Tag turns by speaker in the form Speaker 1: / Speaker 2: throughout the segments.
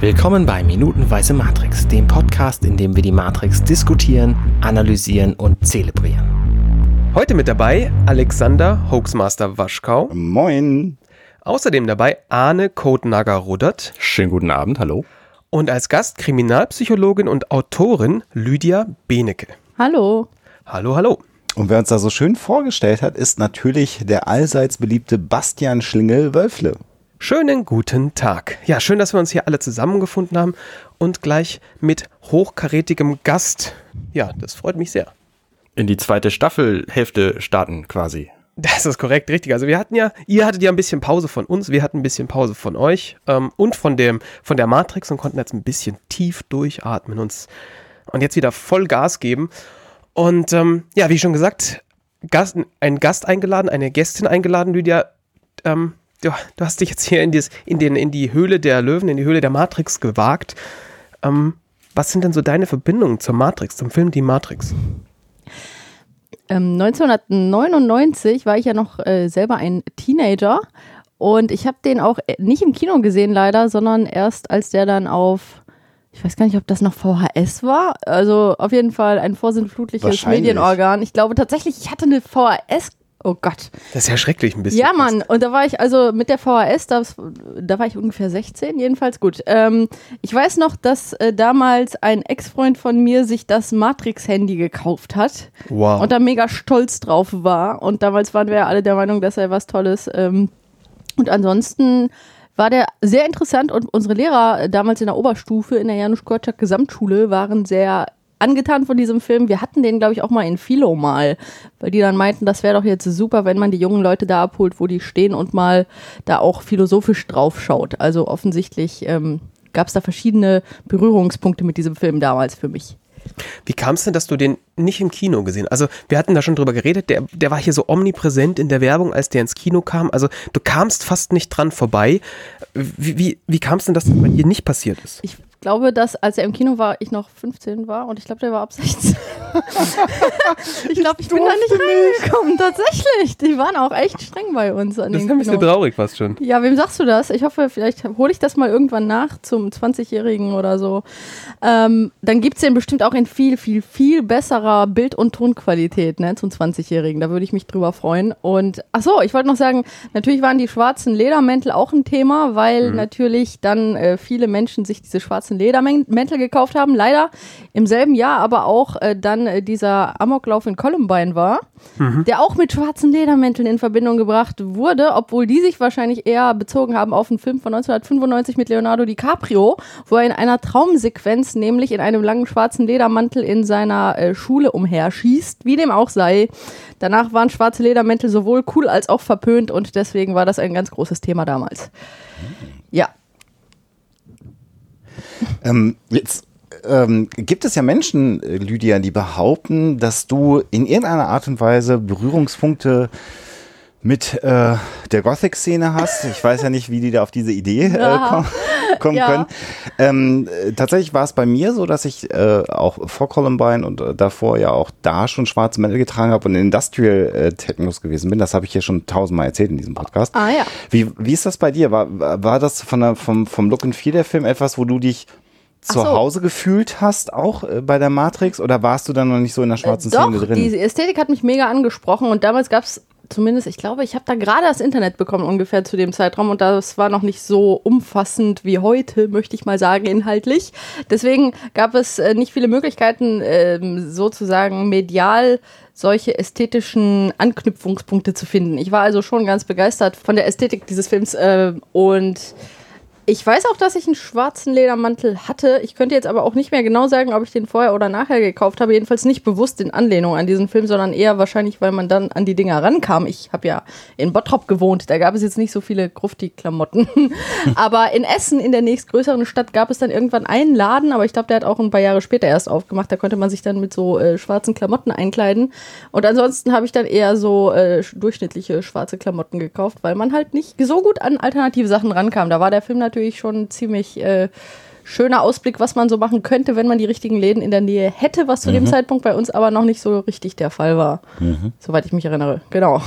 Speaker 1: Willkommen bei Minutenweise Matrix, dem Podcast, in dem wir die Matrix diskutieren, analysieren und zelebrieren.
Speaker 2: Heute mit dabei Alexander Hoaxmaster Waschkau.
Speaker 3: Moin.
Speaker 2: Außerdem dabei Arne Kotnager Rudert.
Speaker 4: Schönen guten Abend, hallo.
Speaker 2: Und als Gast Kriminalpsychologin und Autorin Lydia Benecke.
Speaker 5: Hallo.
Speaker 2: Hallo, hallo.
Speaker 3: Und wer uns da so schön vorgestellt hat, ist natürlich der allseits beliebte Bastian Schlingel-Wölfle.
Speaker 2: Schönen guten Tag. Ja, schön, dass wir uns hier alle zusammengefunden haben und gleich mit hochkarätigem Gast. Ja, das freut mich sehr.
Speaker 4: In die zweite Staffelhälfte starten quasi.
Speaker 2: Das ist korrekt, richtig. Also wir hatten ja, ihr hattet ja ein bisschen Pause von uns, wir hatten ein bisschen Pause von euch ähm, und von dem, von der Matrix und konnten jetzt ein bisschen tief durchatmen uns und jetzt wieder voll Gas geben. Und ähm, ja, wie schon gesagt, Gast, ein Gast eingeladen, eine Gästin eingeladen, Lydia. Ähm, du, du hast dich jetzt hier in, dies, in, den, in die Höhle der Löwen, in die Höhle der Matrix gewagt. Ähm, was sind denn so deine Verbindungen zur Matrix, zum Film Die Matrix?
Speaker 5: Ähm, 1999 war ich ja noch äh, selber ein Teenager und ich habe den auch äh, nicht im Kino gesehen leider, sondern erst als der dann auf, ich weiß gar nicht, ob das noch VHS war, also auf jeden Fall ein vorsinnflutliches. Medienorgan. Ich glaube tatsächlich, ich hatte eine VHS Oh Gott.
Speaker 2: Das ist ja schrecklich ein bisschen.
Speaker 5: Ja, Mann. Und da war ich also mit der VHS, da, da war ich ungefähr 16, jedenfalls gut. Ähm, ich weiß noch, dass äh, damals ein Ex-Freund von mir sich das Matrix-Handy gekauft hat.
Speaker 2: Wow.
Speaker 5: Und da mega stolz drauf war. Und damals waren wir ja alle der Meinung, dass er was Tolles. Ähm, und ansonsten war der sehr interessant und unsere Lehrer damals in der Oberstufe in der Janusz Korczak Gesamtschule waren sehr angetan von diesem Film. Wir hatten den, glaube ich, auch mal in Philo mal, weil die dann meinten, das wäre doch jetzt super, wenn man die jungen Leute da abholt, wo die stehen und mal da auch philosophisch drauf schaut. Also offensichtlich ähm, gab es da verschiedene Berührungspunkte mit diesem Film damals für mich.
Speaker 2: Wie kam es denn, dass du den nicht im Kino gesehen hast? Also, wir hatten da schon drüber geredet, der, der war hier so omnipräsent in der Werbung, als der ins Kino kam. Also, du kamst fast nicht dran vorbei. Wie, wie, wie kam es denn, dass das bei dir nicht passiert ist?
Speaker 5: Ich glaube, dass als er im Kino war, ich noch 15 war und ich glaube, der war ab 16. ich glaube, ich bin da nicht reingekommen, tatsächlich. Die waren auch echt streng bei uns an
Speaker 2: Das ist ein bisschen
Speaker 5: Kinos.
Speaker 2: traurig fast schon.
Speaker 5: Ja, wem sagst du das? Ich hoffe, vielleicht hole ich das mal irgendwann nach zum 20-Jährigen oder so. Ähm, dann gibt es den bestimmt auch in viel, viel, viel besserer Bild- und Tonqualität, ne, zum 20-Jährigen. Da würde ich mich drüber freuen. Und ach so, ich wollte noch sagen, natürlich waren die schwarzen Ledermäntel auch ein Thema, weil natürlich dann äh, viele Menschen sich diese schwarzen Ledermäntel gekauft haben. Leider im selben Jahr aber auch äh, dann äh, dieser Amoklauf in Columbine war, der auch mit schwarzen Ledermänteln in Verbindung gebracht wurde, obwohl die sich wahrscheinlich eher bezogen haben auf einen Film von 1995 mit Leonardo DiCaprio, wo er in einer Traumsequenz nämlich in einem langen schwarzen Ledermantel in seiner äh, Schule umherschießt, wie dem auch sei. Danach waren schwarze Ledermäntel sowohl cool als auch verpönt und deswegen war das ein ganz großes Thema damals. Ja,
Speaker 3: Ähm, jetzt ähm, gibt es ja Menschen, äh, Lydia, die behaupten, dass du in irgendeiner Art und Weise Berührungspunkte mit äh, der Gothic-Szene hast. Ich weiß ja nicht, wie die da auf diese Idee äh, kommen, kommen
Speaker 5: Ja.
Speaker 3: können. Ähm, äh, tatsächlich war es bei mir so, dass ich äh, auch vor Columbine und äh, davor ja auch da schon schwarze Mäntel getragen habe und Industrial äh, Technos gewesen bin. Das habe ich hier schon tausendmal erzählt in diesem Podcast.
Speaker 5: Ah, ja.
Speaker 3: Wie, wie ist das bei dir? War, war das von der, vom, vom Look and Feel der Film etwas, wo du dich zu
Speaker 5: so.
Speaker 3: Hause gefühlt hast, auch äh, bei der Matrix? Oder warst du dann noch nicht so in der schwarzen
Speaker 5: Äh, Doch,
Speaker 3: Szene drin?
Speaker 5: die Ästhetik hat mich mega angesprochen und damals gab es zumindest, ich glaube, ich habe da gerade das Internet bekommen ungefähr zu dem Zeitraum und das war noch nicht so umfassend wie heute, möchte ich mal sagen, inhaltlich. Deswegen gab es äh, nicht viele Möglichkeiten, ähm, sozusagen medial solche ästhetischen Anknüpfungspunkte zu finden. Ich war also schon ganz begeistert von der Ästhetik dieses Films äh, und ich weiß auch, dass ich einen schwarzen Ledermantel hatte. Ich könnte jetzt aber auch nicht mehr genau sagen, ob ich den vorher oder nachher gekauft habe. Jedenfalls nicht bewusst in Anlehnung an diesen Film, sondern eher wahrscheinlich, weil man dann an die Dinger rankam. Ich habe ja in Bottrop gewohnt. Da gab es jetzt nicht so viele Grufti-Klamotten. aber in Essen, in der nächstgrößeren Stadt, gab es dann irgendwann einen Laden. Aber ich glaube, der hat auch ein paar Jahre später erst aufgemacht. Da konnte man sich dann mit so äh, schwarzen Klamotten einkleiden. Und ansonsten habe ich dann eher so äh, durchschnittliche schwarze Klamotten gekauft, weil man halt nicht so gut an alternative Sachen rankam. Da war der Film natürlich schon ziemlich äh, schöner Ausblick, was man so machen könnte, wenn man die richtigen Läden in der Nähe hätte, was zu dem Zeitpunkt bei uns aber noch nicht so richtig der Fall war. Soweit ich mich erinnere. Genau.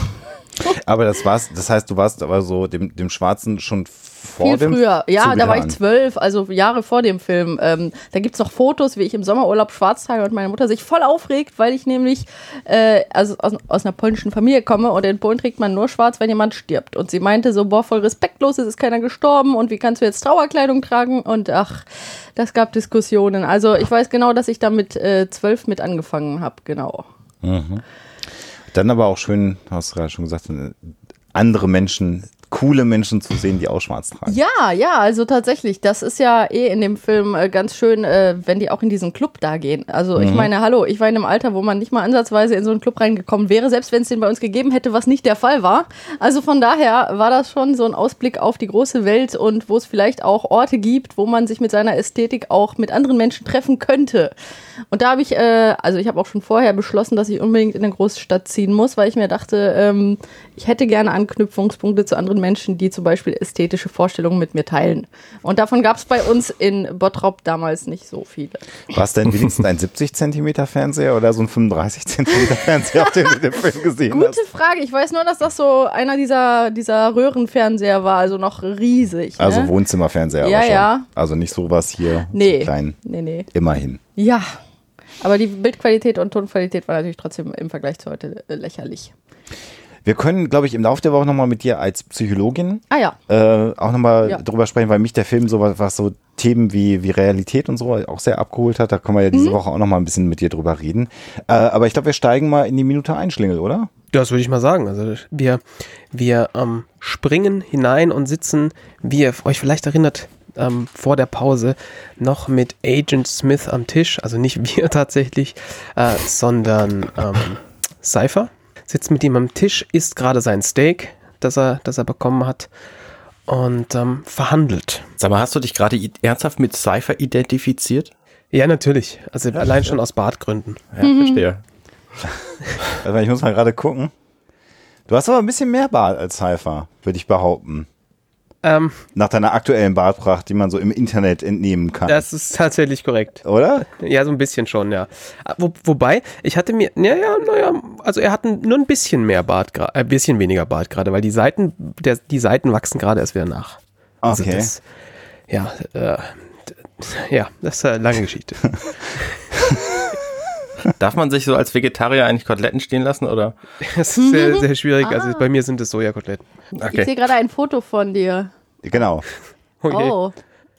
Speaker 3: aber das war's, das heißt, du warst aber so dem, dem Schwarzen schon vor
Speaker 5: Viel früher. Ja, da war ich zwölf, also Jahre vor dem Film. Ähm, da gibt es noch Fotos, wie ich im Sommerurlaub schwarz trage und meine Mutter sich voll aufregt, weil ich nämlich äh, also aus, aus einer polnischen Familie komme und in Polen trägt man nur schwarz, wenn jemand stirbt. Und sie meinte so, boah, voll respektlos, es ist keiner gestorben und wie kannst du jetzt Trauerkleidung tragen? Und ach, das gab Diskussionen. Also ich weiß genau, dass ich da mit äh, zwölf mit angefangen habe, genau.
Speaker 3: Dann aber auch schön, hast du gerade schon gesagt, äh, andere Menschen, coole Menschen zu sehen, die auch schwarz tragen.
Speaker 5: Ja, ja, also tatsächlich, das ist ja eh in dem Film äh, ganz schön, äh, wenn die auch in diesen Club da gehen. Also ich meine, hallo, ich war in einem Alter, wo man nicht mal ansatzweise in so einen Club reingekommen wäre, selbst wenn es den bei uns gegeben hätte, was nicht der Fall war. Also von daher war das schon so ein Ausblick auf die große Welt und wo es vielleicht auch Orte gibt, wo man sich mit seiner Ästhetik auch mit anderen Menschen treffen könnte. Und da habe ich, äh, also ich habe auch schon vorher beschlossen, dass ich unbedingt in eine Großstadt ziehen muss, weil ich mir dachte, ähm, ich hätte gerne Anknüpfungspunkte zu anderen Menschen, die zum Beispiel ästhetische Vorstellungen mit mir teilen. Und davon gab es bei uns in Bottrop damals nicht so viele.
Speaker 3: War es denn wenigstens ein 70 Zentimeter Fernseher oder so ein 35 Zentimeter Fernseher, auf den du den Film gesehen
Speaker 5: Gute
Speaker 3: hast?
Speaker 5: Frage. Ich weiß nur, dass das so einer dieser, dieser Röhrenfernseher war, also noch riesig. Ne?
Speaker 3: Also Wohnzimmerfernseher
Speaker 5: Ja, ja.
Speaker 3: Also nicht sowas hier,
Speaker 5: nee.
Speaker 3: so klein,
Speaker 5: Nee, nee.
Speaker 3: immerhin.
Speaker 5: Ja. Aber die Bildqualität und Tonqualität war natürlich trotzdem im Vergleich zu heute äh, lächerlich.
Speaker 3: Wir können, glaube ich, im Laufe der Woche nochmal mit dir als Psychologin
Speaker 5: Ah ja.
Speaker 3: äh, auch nochmal
Speaker 5: Ja.
Speaker 3: drüber sprechen, weil mich der Film so was, was so Themen wie, wie Realität und so auch sehr abgeholt hat. Da können wir ja
Speaker 5: Mhm.
Speaker 3: diese Woche auch nochmal ein bisschen mit dir drüber reden. Äh, aber ich glaube, wir steigen mal in die Minute Einschlingel, oder?
Speaker 2: Das würde ich mal sagen. Also wir, wir ähm, springen hinein und sitzen, wie ihr euch vielleicht erinnert, ähm, vor der Pause noch mit Agent Smith am Tisch. Also nicht wir tatsächlich, äh, sondern ähm, Cypher. Sitzt mit ihm am Tisch, isst gerade sein Steak, das er, das er bekommen hat und ähm, verhandelt.
Speaker 4: Sag mal, hast du dich gerade ernsthaft mit Cypher identifiziert?
Speaker 2: Ja, natürlich. Also allein schon aus Bartgründen.
Speaker 4: Ja, verstehe.
Speaker 3: Also ich muss mal gerade gucken. Du hast aber ein bisschen mehr Bart als Cypher, würde ich behaupten.
Speaker 2: Ähm,
Speaker 3: Nach deiner aktuellen Bartpracht, die man so im Internet entnehmen kann.
Speaker 2: das ist tatsächlich korrekt.
Speaker 3: oder?
Speaker 2: Ja, so ein bisschen schon, ja. Wo, wobei, ich hatte mir, naja, naja, also er hat nur ein bisschen mehr Bart, äh, ein bisschen weniger Bart gerade, weil die Seiten, der, die Seiten wachsen gerade erst wieder nach. Also
Speaker 3: Okay.
Speaker 2: das, ja, äh, ja, das ist eine lange Geschichte.
Speaker 4: Darf man sich so als Vegetarier eigentlich Koteletten stehen lassen oder?
Speaker 2: Das ist sehr, sehr schwierig. Also bei mir sind es Sojakoteletten.
Speaker 5: Ich
Speaker 4: Okay.
Speaker 5: sehe gerade ein Foto von dir.
Speaker 3: Genau.
Speaker 2: Okay.
Speaker 5: Oh.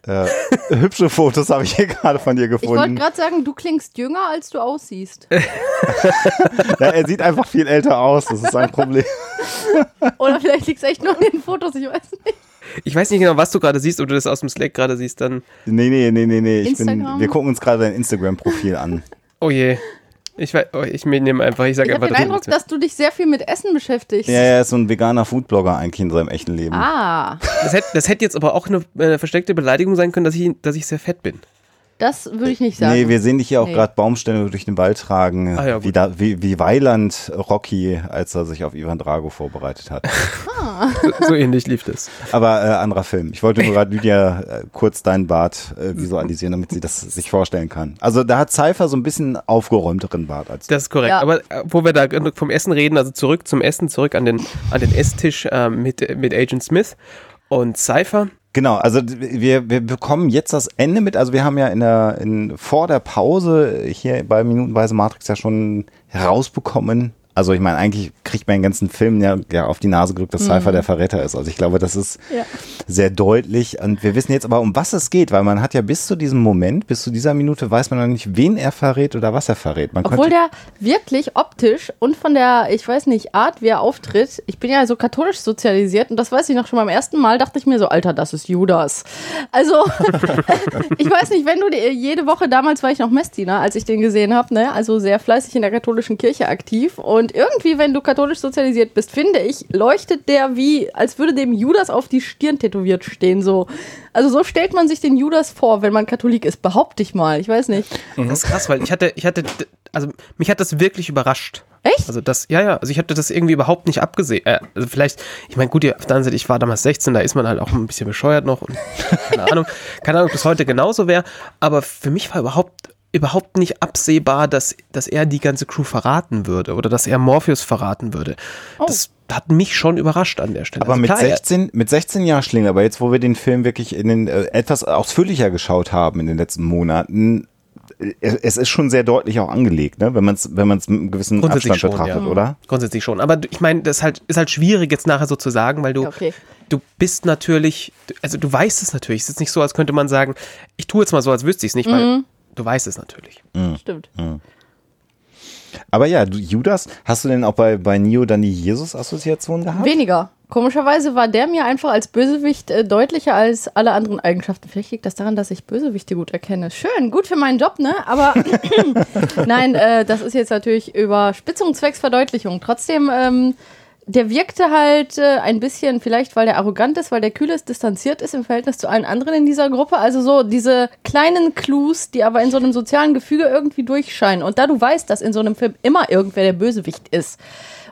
Speaker 3: Äh, hübsche Fotos habe ich hier gerade von dir
Speaker 5: Ich wollte
Speaker 3: gefunden.
Speaker 5: gerade sagen, du klingst jünger, als du aussiehst.
Speaker 3: Ja, er sieht einfach viel älter aus, das ist ein Problem.
Speaker 5: Oder vielleicht liegt es echt nur in den Fotos, ich weiß nicht.
Speaker 2: Ich weiß nicht genau, was du gerade siehst, ob du das aus dem Slack gerade siehst, dann,
Speaker 3: Nee, nee, nee, nee, nee. Ich bin, wir gucken uns gerade dein Instagram-Profil an.
Speaker 2: Oh je. Ich, weiß, oh, ich nehme einfach, ich sage
Speaker 5: Ich habe
Speaker 2: einfach
Speaker 5: den Eindruck,
Speaker 2: das.
Speaker 5: dass du dich sehr viel mit Essen beschäftigst.
Speaker 3: Ja, er ist so ein veganer Foodblogger eigentlich in seinem echten Leben.
Speaker 5: Ah,
Speaker 2: Das hätte, das hätte jetzt aber auch eine, eine versteckte Beleidigung sein können, dass ich, dass ich sehr fett bin.
Speaker 5: Das würde ich nicht sagen.
Speaker 3: Nee, wir sehen dich hier auch
Speaker 5: Nee.
Speaker 3: gerade Baumstämme durch den Wald tragen,
Speaker 2: Ah ja,
Speaker 3: wie, da, wie, wie Weiland Rocky, als er sich auf Ivan Drago vorbereitet hat.
Speaker 2: So, so ähnlich lief das.
Speaker 3: Aber äh, anderer Film. Ich wollte nur gerade Lydia äh, kurz deinen Bart äh, visualisieren, damit sie das sich vorstellen kann. Also da hat Cypher so ein bisschen aufgeräumteren Bart als
Speaker 2: Das ist korrekt.
Speaker 5: Ja.
Speaker 2: Aber äh, wo wir da vom Essen reden, also zurück zum Essen, zurück an den, an den Esstisch äh, mit, mit Agent Smith und Cypher.
Speaker 3: Genau, also wir, wir bekommen jetzt das Ende mit. Also wir haben ja in der, in, vor der Pause hier bei Minutenweise Matrix ja schon herausbekommen. Also ich meine, eigentlich kriegt man den ganzen Film ja, ja auf die Nase gedrückt, dass Cypher der Verräter ist. Also ich glaube, das ist
Speaker 5: Ja.
Speaker 3: sehr deutlich. Und wir wissen jetzt aber, um was es geht, weil man hat ja bis zu diesem Moment, bis zu dieser Minute, weiß man noch nicht, wen er verrät oder was er verrät. Man
Speaker 5: Obwohl der wirklich optisch und von der, ich weiß nicht, Art, wie er auftritt, ich bin ja so katholisch sozialisiert und das weiß ich noch schon beim ersten Mal, dachte ich mir so, Alter, das ist Judas. Also, ich weiß nicht, wenn du die, jede Woche, damals war ich noch Messdiener, als ich den gesehen habe, ne? also sehr fleißig in der katholischen Kirche aktiv und irgendwie, wenn du katholisch sozialisiert bist, finde ich, leuchtet der wie, als würde dem Judas auf die Stirn tätowiert stehen, so. Also so stellt man sich den Judas vor, wenn man Katholik ist, behaupte ich mal, ich weiß nicht.
Speaker 2: Das ist krass, weil ich hatte, ich hatte, also mich hat das wirklich überrascht.
Speaker 5: Echt?
Speaker 2: Also das, ja, ja, also ich hatte das irgendwie überhaupt nicht abgesehen. Äh, also vielleicht, ich meine, gut, auf der anderen Seite, ich war damals 16, da ist man halt auch ein bisschen bescheuert noch und keine Ahnung, keine Ahnung, ob das heute genauso wäre, aber für mich war überhaupt überhaupt nicht absehbar, dass, dass er die ganze Crew verraten würde oder dass er Morpheus verraten würde.
Speaker 5: Oh.
Speaker 2: Das hat mich schon überrascht an der Stelle.
Speaker 3: Aber
Speaker 2: Also
Speaker 3: mit
Speaker 2: klar, er-
Speaker 3: 16, mit 16 Jahren Schlinger, aber jetzt, wo wir den Film wirklich in den, äh, etwas ausführlicher geschaut haben in den letzten Monaten, äh, es ist schon sehr deutlich auch angelegt, ne? wenn man es wenn man's mit einem gewissen
Speaker 2: Grundsätzlich
Speaker 3: Abstand
Speaker 2: schon,
Speaker 3: betrachtet,
Speaker 2: ja.
Speaker 3: oder?
Speaker 2: Grundsätzlich schon. Aber ich meine, das ist halt, ist halt schwierig jetzt nachher so zu sagen, weil du,
Speaker 5: okay.
Speaker 2: du bist natürlich, also du weißt es natürlich. Es ist nicht so, als könnte man sagen, ich tue jetzt mal so, als wüsste ich es nicht, weil du weißt es natürlich.
Speaker 5: Stimmt.
Speaker 3: Aber ja, du, Judas, hast du denn auch bei, bei Neo dann die Jesus-Assoziation gehabt?
Speaker 5: Weniger. Komischerweise war der mir einfach als Bösewicht äh, deutlicher als alle anderen Eigenschaften. Vielleicht liegt das daran, dass ich Bösewichte gut erkenne. Schön, gut für meinen Job, ne? Aber nein, äh, das ist jetzt natürlich Überspitzung zwecks Verdeutlichung. Trotzdem, ähm, der wirkte halt äh, ein bisschen, vielleicht weil der arrogant ist, weil der kühl ist, distanziert ist im Verhältnis zu allen anderen in dieser Gruppe. Also so diese kleinen Clues, die aber in so einem sozialen Gefüge irgendwie durchscheinen. Und da du weißt, dass in so einem Film immer irgendwer der Bösewicht ist,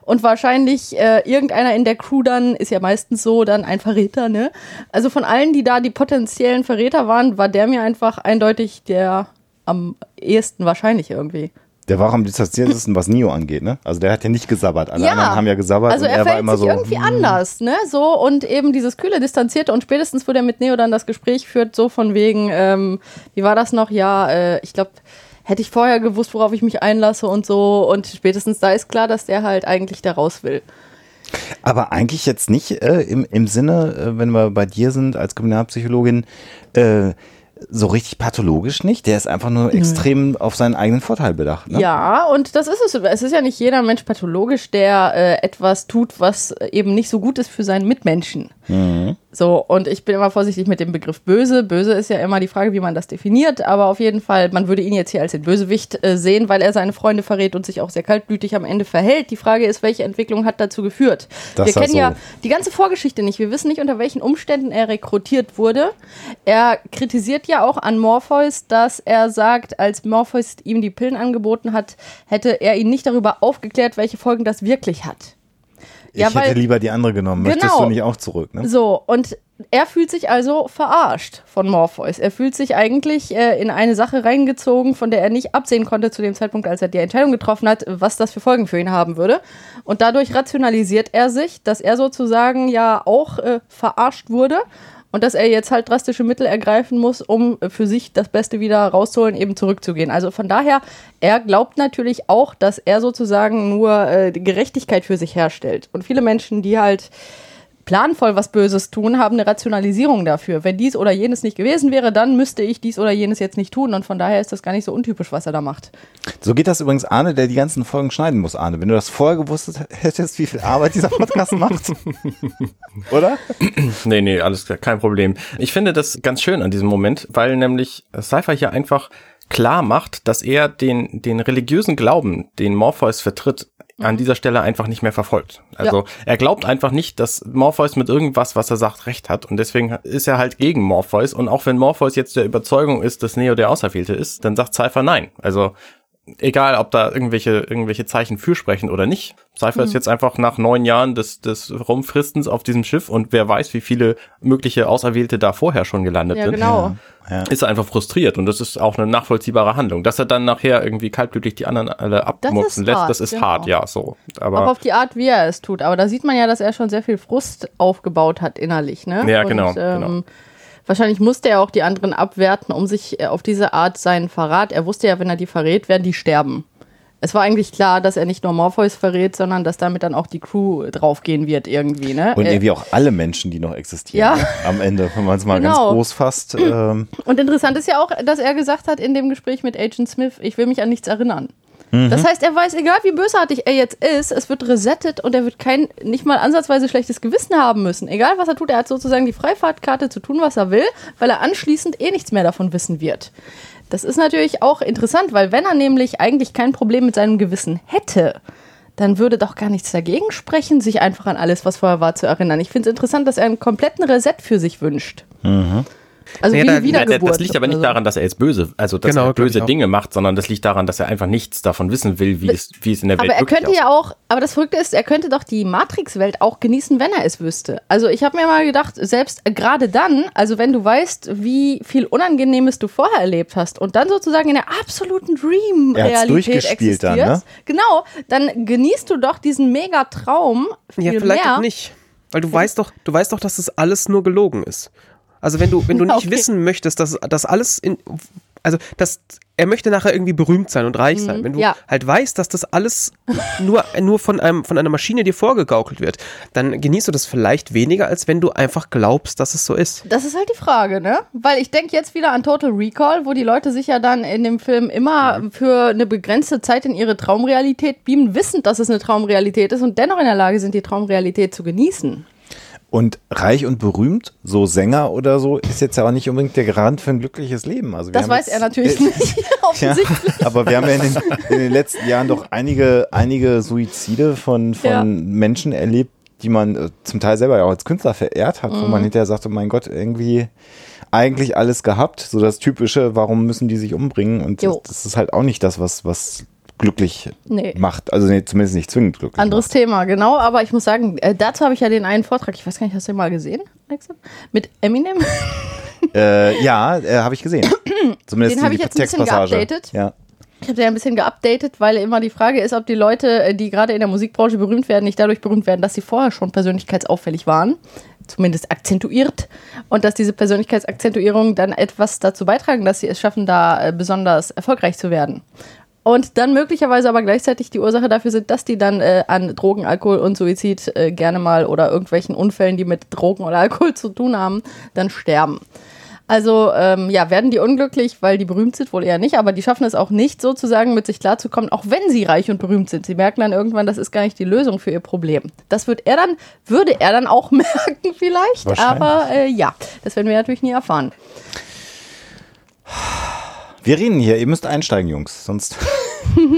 Speaker 5: und wahrscheinlich äh, irgendeiner in der Crew dann, ist ja meistens so, dann ein Verräter, ne? Also von allen, die da die potenziellen Verräter waren, war der mir einfach eindeutig der am ehesten wahrscheinlich irgendwie.
Speaker 3: Der war am distanziertesten, was Neo angeht, ne? Also der hat ja nicht gesabbert. Alle anderen haben ja gesabbert
Speaker 5: Also
Speaker 3: und
Speaker 5: er,
Speaker 3: er war immer
Speaker 5: sich
Speaker 3: so.
Speaker 5: irgendwie anders, ne? So und eben dieses kühle, distanzierte und spätestens, wo der mit Neo dann das Gespräch führt, so von wegen, ähm, wie war das noch? Ja, äh, ich glaube, hätte ich vorher gewusst, worauf ich mich einlasse und so und spätestens da ist klar, dass der halt eigentlich da raus will.
Speaker 3: Aber eigentlich jetzt nicht äh, im, im Sinne, äh, wenn wir bei dir sind als Kriminalpsychologin, äh, so richtig pathologisch nicht. Der ist einfach nur extrem auf seinen eigenen Vorteil bedacht. Ne?
Speaker 5: Ja, und das ist es. Es ist ja nicht jeder Mensch pathologisch, der äh, etwas tut, was eben nicht so gut ist für seinen Mitmenschen. So, und ich bin immer vorsichtig mit dem Begriff böse. Böse ist ja immer die Frage, wie man das definiert, aber auf jeden Fall, man würde ihn jetzt hier als den Bösewicht äh, sehen, weil er seine Freunde verrät und sich auch sehr kaltblütig am Ende verhält. Die Frage ist, welche Entwicklung hat dazu geführt?
Speaker 3: Das
Speaker 5: Wir kennen
Speaker 3: so-
Speaker 5: ja die ganze Vorgeschichte nicht. Wir wissen nicht, unter welchen Umständen er rekrutiert wurde. Er kritisiert ja auch an Morpheus, dass er sagt, als Morpheus ihm die Pillen angeboten hat, hätte er ihn nicht darüber aufgeklärt, welche Folgen das wirklich hat.
Speaker 3: Ich
Speaker 5: Ja, weil-
Speaker 3: hätte lieber die andere genommen. Möchtest
Speaker 5: Genau.
Speaker 3: du nicht auch zurück? Ne?
Speaker 5: So, und er fühlt sich also verarscht von Morpheus. Er fühlt sich eigentlich äh, in eine Sache reingezogen, von der er nicht absehen konnte zu dem Zeitpunkt, als er die Entscheidung getroffen hat, was das für Folgen für ihn haben würde. Und dadurch rationalisiert er sich, dass er sozusagen ja auch äh, verarscht wurde und dass er jetzt halt drastische Mittel ergreifen muss, um für sich das Beste wieder rauszuholen, eben zurückzugehen. Also von daher, er glaubt natürlich auch, dass er sozusagen nur äh, Gerechtigkeit für sich herstellt. Und viele Menschen, die halt planvoll was Böses tun, haben eine Rationalisierung dafür. Wenn dies oder jenes nicht gewesen wäre, dann müsste ich dies oder jenes jetzt nicht tun. Und von daher ist das gar nicht so untypisch, was er da macht.
Speaker 3: So geht das übrigens Arne, der die ganzen Folgen schneiden muss, Arne. Wenn du das vorher gewusst hättest, wie viel Arbeit dieser Podcast macht. Oder?
Speaker 4: Nee, nee, alles klar, kein Problem. Ich finde das ganz schön an diesem Moment, weil nämlich Cypher hier einfach klar macht, dass er den, den religiösen Glauben, den Morpheus vertritt, an dieser Stelle einfach nicht mehr verfolgt. Also er glaubt einfach nicht, dass Morpheus mit irgendwas, was er sagt, recht hat. Und deswegen ist er halt gegen Morpheus. Und auch wenn Morpheus jetzt der Überzeugung ist, dass Neo der Auserwählte ist, dann sagt Cypher nein. Also egal, ob da irgendwelche, irgendwelche Zeichen für sprechen oder nicht. Cypher
Speaker 5: Mhm.
Speaker 4: ist jetzt einfach nach neun Jahren des, des Rumfristens auf diesem Schiff und wer weiß, wie viele mögliche Auserwählte da vorher schon gelandet
Speaker 5: Ja,
Speaker 4: sind.
Speaker 5: genau.
Speaker 4: Ist er einfach frustriert und das ist auch eine nachvollziehbare Handlung. Dass er dann nachher irgendwie kaltblütig die anderen alle abmurksen
Speaker 5: ist
Speaker 4: lässt,
Speaker 5: hart,
Speaker 4: das ist
Speaker 5: genau.
Speaker 4: hart, ja, so. Aber
Speaker 5: Auch auf die Art, wie er es tut. Aber da sieht man ja, dass er schon sehr viel Frust aufgebaut hat innerlich. Ne?
Speaker 4: Ja,
Speaker 5: Und,
Speaker 4: genau,
Speaker 5: Ähm,
Speaker 4: genau.
Speaker 5: Wahrscheinlich musste er auch die anderen abwerten, um sich äh, auf diese Art seinen Verrat. Er wusste ja, wenn er die verrät, werden die sterben. Es war eigentlich klar, dass er nicht nur Morpheus verrät, sondern dass damit dann auch die Crew draufgehen wird irgendwie. Ne?
Speaker 3: Und
Speaker 5: Äh,
Speaker 3: irgendwie auch alle Menschen, die noch existieren.
Speaker 5: Ja.
Speaker 3: Ne? Am Ende, wenn man es mal ganz
Speaker 5: Genau.
Speaker 3: groß fasst. Ähm,
Speaker 5: Und interessant ist ja auch, dass er gesagt hat in dem Gespräch mit Agent Smith, ich will mich an nichts erinnern. Das heißt, er weiß, egal wie bösartig er jetzt ist, es wird resettet und er wird kein, nicht mal ansatzweise schlechtes Gewissen haben müssen. Egal was er tut, er hat sozusagen die Freifahrtkarte zu tun, was er will, weil er anschließend eh nichts mehr davon wissen wird. Das ist natürlich auch interessant, weil wenn er nämlich eigentlich kein Problem mit seinem Gewissen hätte, dann würde doch gar nichts dagegen sprechen, sich einfach an alles, was vorher war, zu erinnern. Ich finde es interessant, dass er einen kompletten Reset für sich wünscht. Also
Speaker 2: Nee,
Speaker 5: wie
Speaker 2: da-
Speaker 5: Wiedergeburt.
Speaker 4: das liegt aber nicht daran, dass er jetzt böse, also dass
Speaker 2: Genau,
Speaker 4: er böse. Dinge macht, sondern das liegt daran, dass er einfach nichts davon wissen will, wie es, wie es in der Welt
Speaker 5: Aber er
Speaker 4: wirklich
Speaker 5: könnte ja auch, aber das Verrückte ist, er könnte doch die Matrix-Welt auch genießen, wenn er es wüsste. Also ich habe mir mal gedacht, selbst gerade dann, also wenn du weißt, wie viel Unangenehmes du vorher erlebt hast und dann sozusagen in der absoluten Dream-Realität
Speaker 3: durchgespielt dann,
Speaker 5: existierst,
Speaker 3: ne?
Speaker 5: genau, dann genießt du doch diesen Megatraum viel
Speaker 2: Ja, vielleicht
Speaker 5: mehr.
Speaker 2: auch nicht. Weil du weißt doch, du weißt doch, dass das alles nur gelogen ist. Also wenn du, wenn du nicht
Speaker 5: Okay.
Speaker 2: wissen möchtest, dass das alles in, also dass er möchte nachher irgendwie berühmt sein und reich sein. Wenn du
Speaker 5: Mhm. ja.
Speaker 2: halt weißt, dass das alles nur, nur von einem, von einer Maschine dir vorgegaukelt wird, dann genießt du das vielleicht weniger, als wenn du einfach glaubst, dass es so ist.
Speaker 5: Das ist halt die Frage, ne? Weil ich denke jetzt wieder an Total Recall, wo die Leute sich ja dann in dem Film immer
Speaker 2: Mhm.
Speaker 5: für eine begrenzte Zeit in ihre Traumrealität beamen, wissend, dass es eine Traumrealität ist und dennoch in der Lage sind, die Traumrealität zu genießen.
Speaker 3: Und reich und berühmt, so Sänger oder so, ist jetzt ja auch nicht unbedingt der Garant für ein glückliches Leben. Also wir
Speaker 5: Das weiß
Speaker 3: jetzt-
Speaker 5: er natürlich
Speaker 3: äh,
Speaker 5: nicht.
Speaker 3: Ja, aber wir haben ja in den, in den letzten Jahren doch einige, einige Suizide von, von
Speaker 5: Ja.
Speaker 3: Menschen erlebt, die man äh, zum Teil selber ja auch als Künstler verehrt hat, wo
Speaker 5: Mhm.
Speaker 3: man hinterher sagt, oh mein Gott, irgendwie eigentlich alles gehabt. So das Typische, warum müssen die sich umbringen? Und
Speaker 5: Jo.
Speaker 3: das, das ist halt auch nicht das, was, was glücklich
Speaker 5: Nee.
Speaker 3: macht. Also nee, zumindest nicht zwingend glücklich
Speaker 5: Anderes
Speaker 3: macht.
Speaker 5: Thema, genau. Aber ich muss sagen, äh, dazu habe ich ja den einen Vortrag, ich weiß gar nicht, hast du den mal gesehen, Alexa? Mit Eminem?
Speaker 3: Äh, ja, äh, habe ich gesehen. Zumindest
Speaker 5: Den hab
Speaker 3: die
Speaker 5: ich jetzt ein bisschen geupdatet.
Speaker 3: Ja.
Speaker 5: Ich habe den ein bisschen geupdatet, weil immer die Frage ist, ob die Leute, äh, die gerade in der Musikbranche berühmt werden, nicht dadurch berühmt werden, dass sie vorher schon persönlichkeitsauffällig waren, zumindest akzentuiert, und dass diese Persönlichkeitsakzentuierung dann etwas dazu beitragen, dass sie es schaffen, da äh, besonders erfolgreich zu werden. Und dann möglicherweise aber gleichzeitig die Ursache dafür sind, dass die dann äh, an Drogen, Alkohol und Suizid äh, gerne mal oder irgendwelchen Unfällen, die mit Drogen oder Alkohol zu tun haben, dann sterben. Also ähm, ja, werden die unglücklich, weil die berühmt sind, wohl eher nicht, aber die schaffen es auch nicht, sozusagen mit sich klarzukommen, auch wenn sie reich und berühmt sind. Sie merken dann irgendwann, das ist gar nicht die Lösung für ihr Problem. Das wird er dann, würde er dann auch merken vielleicht, aber äh, ja, das werden wir natürlich nie erfahren.
Speaker 3: Wir reden hier, ihr müsst einsteigen, Jungs. Sonst.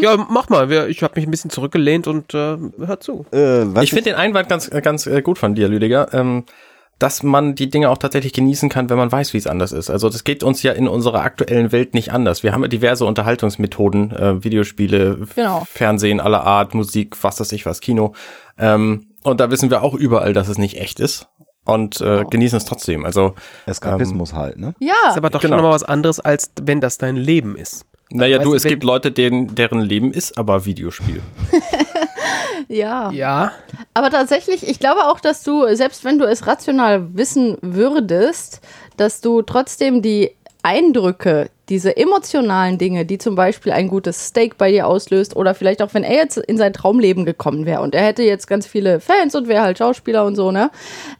Speaker 2: Ja, mach mal. Wir, ich habe mich ein bisschen zurückgelehnt und äh, hör zu.
Speaker 3: Äh,
Speaker 4: Ich finde den Einwand ganz, ganz äh, gut von dir, Lüdiger, ähm, dass man die Dinge auch tatsächlich genießen kann, wenn man weiß, wie es anders ist. Also das geht uns ja in unserer aktuellen Welt nicht anders. Wir haben ja diverse Unterhaltungsmethoden, äh, Videospiele,
Speaker 5: Genau.
Speaker 4: Fernsehen aller Art, Musik, was weiß ich was, Kino. Ähm, und da wissen wir auch überall, dass es nicht echt ist und äh, genießen es trotzdem. Also
Speaker 3: Eskapismus halt, ne?
Speaker 5: Ja,
Speaker 2: Ist aber doch
Speaker 4: Genau.
Speaker 2: schon nochmal was anderes, als wenn das dein Leben ist.
Speaker 4: Naja,
Speaker 2: Weißt
Speaker 4: du, es gibt Leute, denen, deren Leben ist aber Videospiel.
Speaker 5: ja.
Speaker 2: Ja.
Speaker 5: Aber tatsächlich, ich glaube auch, dass du, selbst wenn du es rational wissen würdest, dass du trotzdem die Eindrücke, diese emotionalen Dinge, die zum Beispiel ein gutes Steak bei dir auslöst oder vielleicht auch, wenn er jetzt in sein Traumleben gekommen wäre und er hätte jetzt ganz viele Fans und wäre halt Schauspieler und so, ne?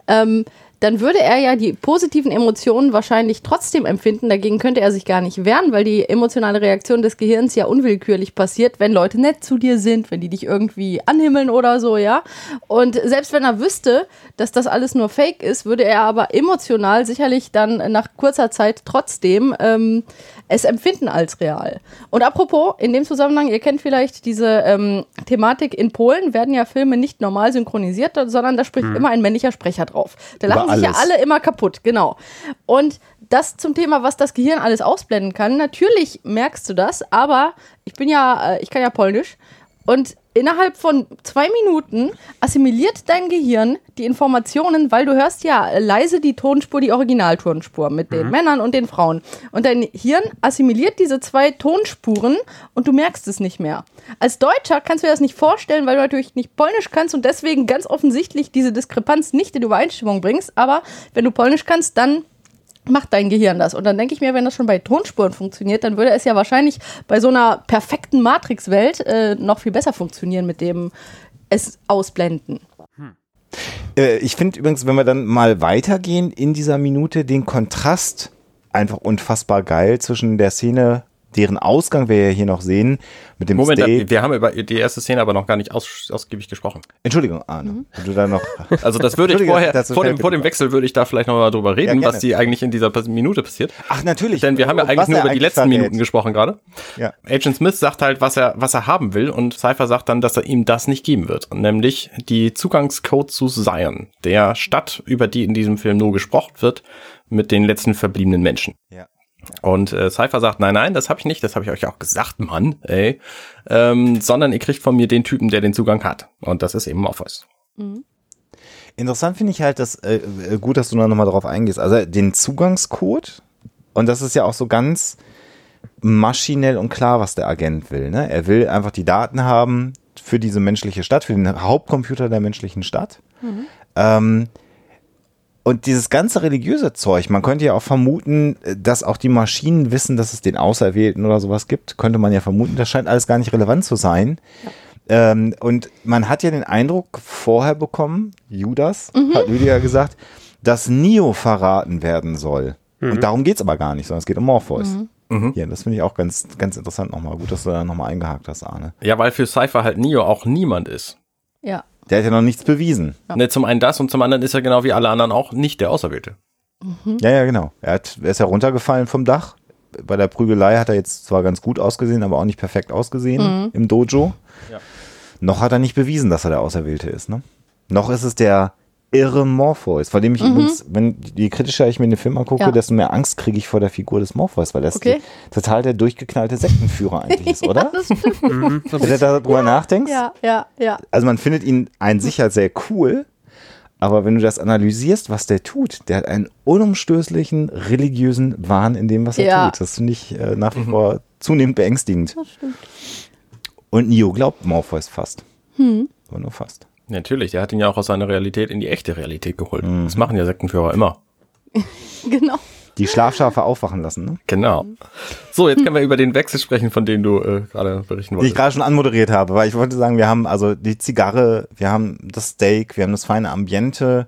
Speaker 5: Ähm, dann würde er ja die positiven Emotionen wahrscheinlich trotzdem empfinden. Dagegen könnte er sich gar nicht wehren, weil die emotionale Reaktion des Gehirns ja unwillkürlich passiert, wenn Leute nett zu dir sind, wenn die dich irgendwie anhimmeln oder so, ja. Und selbst wenn er wüsste, dass das alles nur Fake ist, würde er aber emotional sicherlich dann nach kurzer Zeit trotzdem ähm, es empfinden als real. Und apropos, in dem Zusammenhang, ihr kennt vielleicht diese ähm, Thematik, in Polen werden ja Filme nicht normal synchronisiert, sondern da spricht immer ein männlicher Sprecher drauf. Da
Speaker 3: Über
Speaker 5: lachen sich ja alle immer kaputt, genau. Und das zum Thema, was das Gehirn alles ausblenden kann. Natürlich merkst du das, aber ich bin ja, äh, ich kann ja Polnisch und innerhalb von zwei Minuten assimiliert dein Gehirn die Informationen, weil du hörst ja leise die Tonspur, die Originaltonspur mit den Männern und den Frauen. Und dein Hirn assimiliert diese zwei Tonspuren und du merkst es nicht mehr. Als Deutscher kannst du dir das nicht vorstellen, weil du natürlich nicht Polnisch kannst und deswegen ganz offensichtlich diese Diskrepanz nicht in Übereinstimmung bringst. Aber wenn du Polnisch kannst, dann macht dein Gehirn das. Und dann denke ich mir, wenn das schon bei Tonspuren funktioniert, dann würde es ja wahrscheinlich bei so einer perfekten Matrix-Welt äh, noch viel besser funktionieren mit dem es ausblenden.
Speaker 3: Äh, ich finde übrigens, wenn wir dann mal weitergehen in dieser Minute, den Kontrast einfach unfassbar geil zwischen der Szene, deren Ausgang wir ja hier noch sehen mit dem
Speaker 4: Moment,
Speaker 3: Steak.
Speaker 4: wir haben über die erste Szene aber noch gar nicht aus, ausgiebig gesprochen.
Speaker 3: Entschuldigung, Arne, wenn du da noch.
Speaker 4: Also das würde ich vorher, vor dem, vor dem. Wechsel würde ich da vielleicht noch mal drüber reden,
Speaker 3: gerne.
Speaker 4: was die eigentlich in dieser Minute passiert.
Speaker 3: Ach, natürlich.
Speaker 4: Denn wir haben ja eigentlich nur
Speaker 3: er
Speaker 4: über die
Speaker 3: eigentlich
Speaker 4: letzten
Speaker 3: verrät.
Speaker 4: Minuten gesprochen gerade.
Speaker 3: Ja.
Speaker 4: Agent Smith sagt halt, was er, was er haben will und Cypher sagt dann, dass er ihm das nicht geben wird. Nämlich die Zugangscode zu Zion, der Stadt, über die in diesem Film nur gesprochen wird, mit den letzten verbliebenen Menschen.
Speaker 3: Ja.
Speaker 4: Und äh, Cypher sagt, nein, nein, das habe ich nicht, das habe ich euch auch gesagt, Mann, ey. Ähm, sondern ihr kriegt von mir den Typen, der den Zugang hat. Und das ist eben Morpheus.
Speaker 3: Interessant finde ich halt, dass äh, äh, gut, dass du da nochmal drauf eingehst. Also den Zugangscode, und das ist ja auch so ganz maschinell und klar, was der Agent will. Ne? Er will einfach die Daten haben für diese menschliche Stadt, für den Hauptcomputer der menschlichen Stadt. Ähm, und dieses ganze religiöse Zeug, man könnte ja auch vermuten, äh, dass auch die Maschinen wissen, dass es den Auserwählten oder sowas gibt. Könnte man ja vermuten, das scheint alles gar nicht relevant zu sein. Ähm, und man hat ja den Eindruck vorher bekommen, Judas, hat Lydia gesagt, dass Neo verraten werden soll. Und darum geht's aber gar nicht, sondern es geht um Morpheus. Ja, das finde ich auch ganz, ganz interessant nochmal. Gut, dass du da nochmal eingehakt hast, Arne.
Speaker 4: Ja, weil für Cypher halt Neo auch niemand ist.
Speaker 5: Ja.
Speaker 3: Der hat ja noch nichts bewiesen.
Speaker 4: Ne, zum einen das und zum anderen ist er genau wie alle anderen auch nicht der Auserwählte.
Speaker 3: Ja, ja, genau. Er, hat, er ist ja runtergefallen vom Dach. Bei der Prügelei hat er jetzt zwar ganz gut ausgesehen, aber auch nicht perfekt ausgesehen im Dojo.
Speaker 4: Ja.
Speaker 3: Noch hat er nicht bewiesen, dass er der Auserwählte ist. Ne? Noch ist es der irre Morpheus, vor dem ich übrigens, wenn je kritischer ich mir den Film angucke,
Speaker 5: Ja.
Speaker 3: desto mehr Angst kriege ich vor der Figur des Morpheus, weil das
Speaker 5: Okay.
Speaker 3: die, total der durchgeknallte Sektenführer eigentlich ist, oder?
Speaker 5: Das stimmt.
Speaker 2: Mhm.
Speaker 3: Wenn du darüber nachdenkst.
Speaker 5: ja, ja, ja.
Speaker 3: Also man findet ihn ein sicher sehr cool, aber wenn du das analysierst, was der tut, der hat einen unumstößlichen religiösen Wahn in dem, was er
Speaker 5: Ja.
Speaker 3: tut. Das finde ich äh, nach wie vor zunehmend beängstigend.
Speaker 5: Das stimmt.
Speaker 3: Und Neo glaubt Morpheus fast.
Speaker 5: Hm.
Speaker 3: Aber nur fast.
Speaker 4: Natürlich, der hat ihn ja auch aus seiner Realität in die echte Realität geholt. Das machen ja Sektenführer immer.
Speaker 5: Genau.
Speaker 3: Die Schlafschafe aufwachen lassen, ne?
Speaker 4: Genau. So, jetzt können wir über den Wechsel sprechen, von dem du äh, gerade berichten
Speaker 3: die ich
Speaker 4: wolltest.
Speaker 3: gerade schon anmoderiert habe, weil ich wollte sagen, wir haben also die Zigarre, wir haben das Steak, wir haben das feine Ambiente,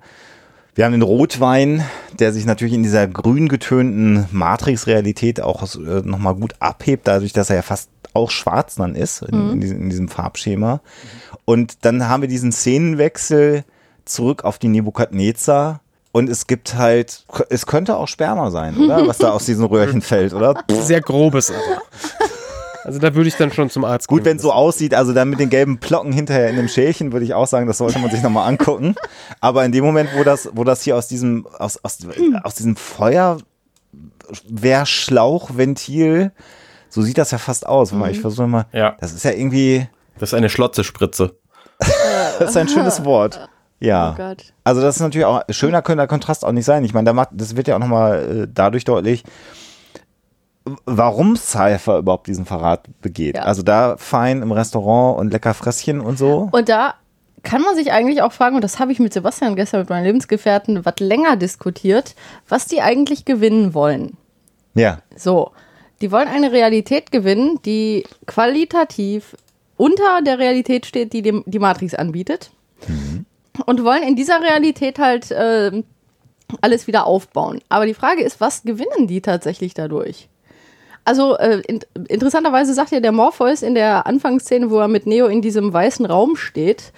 Speaker 3: wir haben den Rotwein, der sich natürlich in dieser grün getönten Matrix-Realität auch äh, nochmal gut abhebt, dadurch, dass er ja fast auch schwarz dann ist in, in, diesem, in diesem Farbschema. Und dann haben wir diesen Szenenwechsel zurück auf die Nebukadnezar. Und es gibt halt, es könnte auch Sperma sein, oder? Was da aus diesen Röhrchen fällt, oder?
Speaker 2: Sehr grobes aber. Also da würde ich dann schon zum Arzt
Speaker 3: Gut,
Speaker 2: gehen.
Speaker 3: wenn es so aussieht, also dann mit den gelben Plocken hinterher in dem Schälchen, würde ich auch sagen, das sollte man sich nochmal angucken. Aber in dem Moment, wo das, wo das hier aus diesem, aus, aus, aus diesem Feuerwehrschlauchventil, so sieht das ja fast aus. Mal, Ich versuche mal,
Speaker 4: Ja.
Speaker 3: das ist ja irgendwie,
Speaker 4: Das ist eine Schlotzespritze.
Speaker 3: das ist ein schönes Wort. Ja.
Speaker 5: Oh Gott.
Speaker 3: Also das ist natürlich auch, schöner könnte der Kontrast auch nicht sein. Ich meine, da macht, das wird ja auch nochmal äh, dadurch deutlich, warum Cypher überhaupt diesen Verrat begeht.
Speaker 5: Ja.
Speaker 3: Also da fein im Restaurant und lecker Fresschen und so.
Speaker 5: Und da kann man sich eigentlich auch fragen, und das habe ich mit Sebastian gestern mit meinen Lebensgefährten was länger diskutiert, was die eigentlich gewinnen wollen.
Speaker 3: Ja.
Speaker 5: So, die wollen eine Realität gewinnen, die qualitativ unter der Realität steht, die dem, die Matrix anbietet. Und wollen in dieser Realität halt ähm, alles wieder aufbauen. Aber die Frage ist, was gewinnen die tatsächlich dadurch? Also äh, in, interessanterweise sagt ja der Morpheus in der Anfangsszene, wo er mit Neo in diesem weißen Raum steht,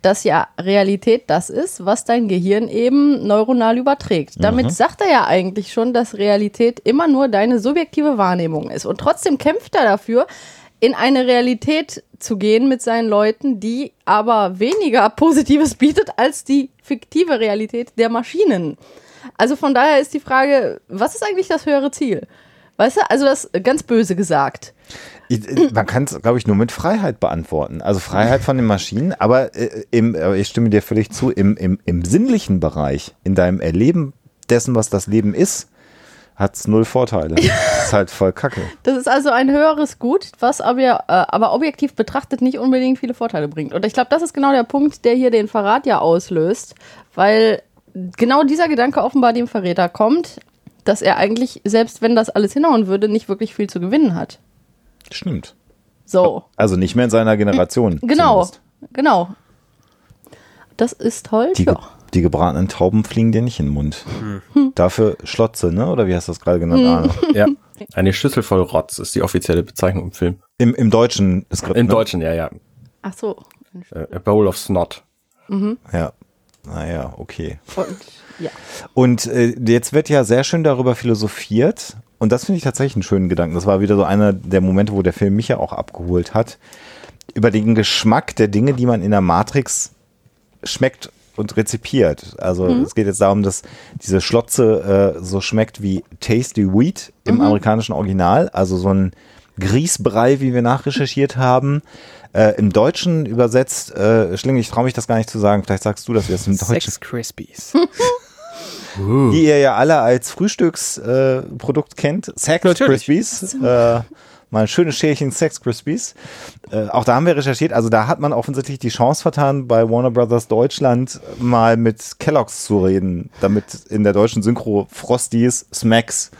Speaker 5: dass ja Realität das ist, was dein Gehirn eben neuronal überträgt. Damit sagt er ja eigentlich schon, dass Realität immer nur deine subjektive Wahrnehmung ist. Und trotzdem kämpft er dafür, in eine Realität zu gehen mit seinen Leuten, die aber weniger Positives bietet als die fiktive Realität der Maschinen. Also von daher ist die Frage, was ist eigentlich das höhere Ziel? Weißt du, also das ganz böse gesagt.
Speaker 3: Ich, man kann es, glaube ich, nur mit Freiheit beantworten. Also Freiheit von den Maschinen, aber äh, im, äh, ich stimme dir völlig zu, im, im, im sinnlichen Bereich, in deinem Erleben dessen, was das Leben ist, hat es null Vorteile. Das ist halt voll kacke.
Speaker 5: Das ist also ein höheres Gut, was aber, äh, aber objektiv betrachtet nicht unbedingt viele Vorteile bringt. Und ich glaube, das ist genau der Punkt, der hier den Verrat ja auslöst, weil genau dieser Gedanke offenbar dem Verräter kommt, dass er eigentlich, selbst wenn das alles hinhauen würde, nicht wirklich viel zu gewinnen hat.
Speaker 3: Stimmt.
Speaker 5: So,
Speaker 3: Also nicht mehr in seiner Generation.
Speaker 5: genau,
Speaker 3: zumindest.
Speaker 5: genau. Das ist halt,
Speaker 3: Die, ge-
Speaker 5: ja.
Speaker 3: die gebratenen Tauben fliegen dir nicht in den Mund.
Speaker 5: Hm.
Speaker 3: Dafür Schlotze, ne? Oder wie hast du das gerade genannt, Arne?
Speaker 4: Ja. Eine Schüssel voll Rotz ist die offizielle Bezeichnung im Film.
Speaker 3: Im, im deutschen Skript.
Speaker 4: Im
Speaker 3: ne?
Speaker 4: Deutschen, ja, ja.
Speaker 5: Ach so.
Speaker 4: Äh, A Bowl of Snot.
Speaker 3: Ja. Naja, okay.
Speaker 5: Und ja.
Speaker 3: Und äh, jetzt wird ja sehr schön darüber philosophiert. Und das finde ich tatsächlich einen schönen Gedanken. Das war wieder so einer der Momente, wo der Film mich ja auch abgeholt hat. Über den Geschmack der Dinge, die man in der Matrix schmeckt und rezipiert. Also es geht jetzt darum, dass diese Schlotze äh, so schmeckt wie Tasty Wheat im amerikanischen Original. Also so ein Grießbrei, wie wir nachrecherchiert haben. Äh, Im Deutschen übersetzt, äh, Schlinge, ich traue mich das gar nicht zu sagen, vielleicht sagst du das jetzt im Deutschen.
Speaker 2: Sex Crispies.
Speaker 3: die ihr ja alle als Frühstücksprodukt äh, kennt. Sex
Speaker 2: Natürlich.
Speaker 3: Crispies. Äh, mal ein schönes Schälchen Sex Crispies. Äh, auch da haben wir recherchiert. Also da hat man offensichtlich die Chance vertan, bei Warner Brothers Deutschland mal mit Kellogg's zu reden, damit in der deutschen Synchro Frosties, Smacks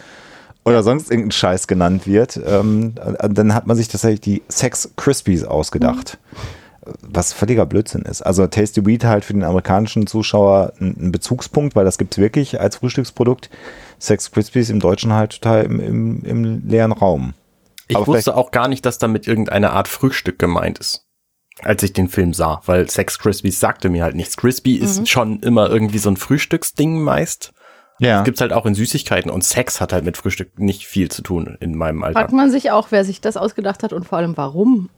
Speaker 3: oder sonst irgendein Scheiß genannt wird. Ähm, äh, dann hat man sich tatsächlich die Sex Crispies ausgedacht. Was völliger Blödsinn ist. Also Tasty Wheat halt für den amerikanischen Zuschauer ein, Bezugspunkt, weil das gibt's wirklich als Frühstücksprodukt. Sex Crispies im Deutschen halt total im, im, im leeren Raum.
Speaker 4: Ich
Speaker 3: Aber
Speaker 4: wusste auch gar nicht, dass damit irgendeine Art Frühstück gemeint ist. Als ich den Film sah, weil Sex Crispies sagte mir halt nichts. Crispy ist schon immer irgendwie so ein Frühstücksding meist.
Speaker 3: Ja.
Speaker 4: Gibt's halt auch in Süßigkeiten und Sex hat halt mit Frühstück nicht viel zu tun in meinem Alter.
Speaker 5: Fragt man sich auch, wer sich das ausgedacht hat und vor allem warum.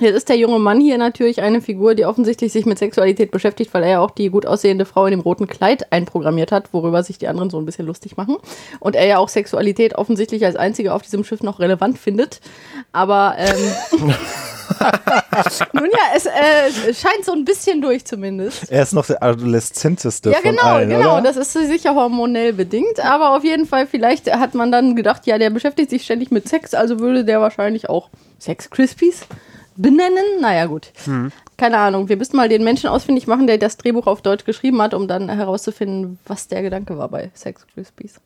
Speaker 5: Jetzt ist der junge Mann hier natürlich eine Figur, die offensichtlich sich mit Sexualität beschäftigt, weil er ja auch die gut aussehende Frau in dem roten Kleid einprogrammiert hat, worüber sich die anderen so ein bisschen lustig machen. Und er ja auch Sexualität offensichtlich als einziger auf diesem Schiff noch relevant findet. Aber ähm, nun ja, es äh, scheint so ein bisschen durch zumindest.
Speaker 3: Er ist noch der adoleszenteste
Speaker 5: Ja,
Speaker 3: von
Speaker 5: genau,
Speaker 3: allen,
Speaker 5: genau.
Speaker 3: oder?
Speaker 5: Das ist sicher hormonell bedingt, aber auf jeden Fall, vielleicht hat man dann gedacht, ja, der beschäftigt sich ständig mit Sex, also würde der wahrscheinlich auch Sex Crispies benennen. Naja, gut.
Speaker 3: Hm.
Speaker 5: Keine Ahnung. Wir müssten mal den Menschen ausfindig machen, der das Drehbuch auf Deutsch geschrieben hat, um dann herauszufinden, was der Gedanke war bei Sex Crispies.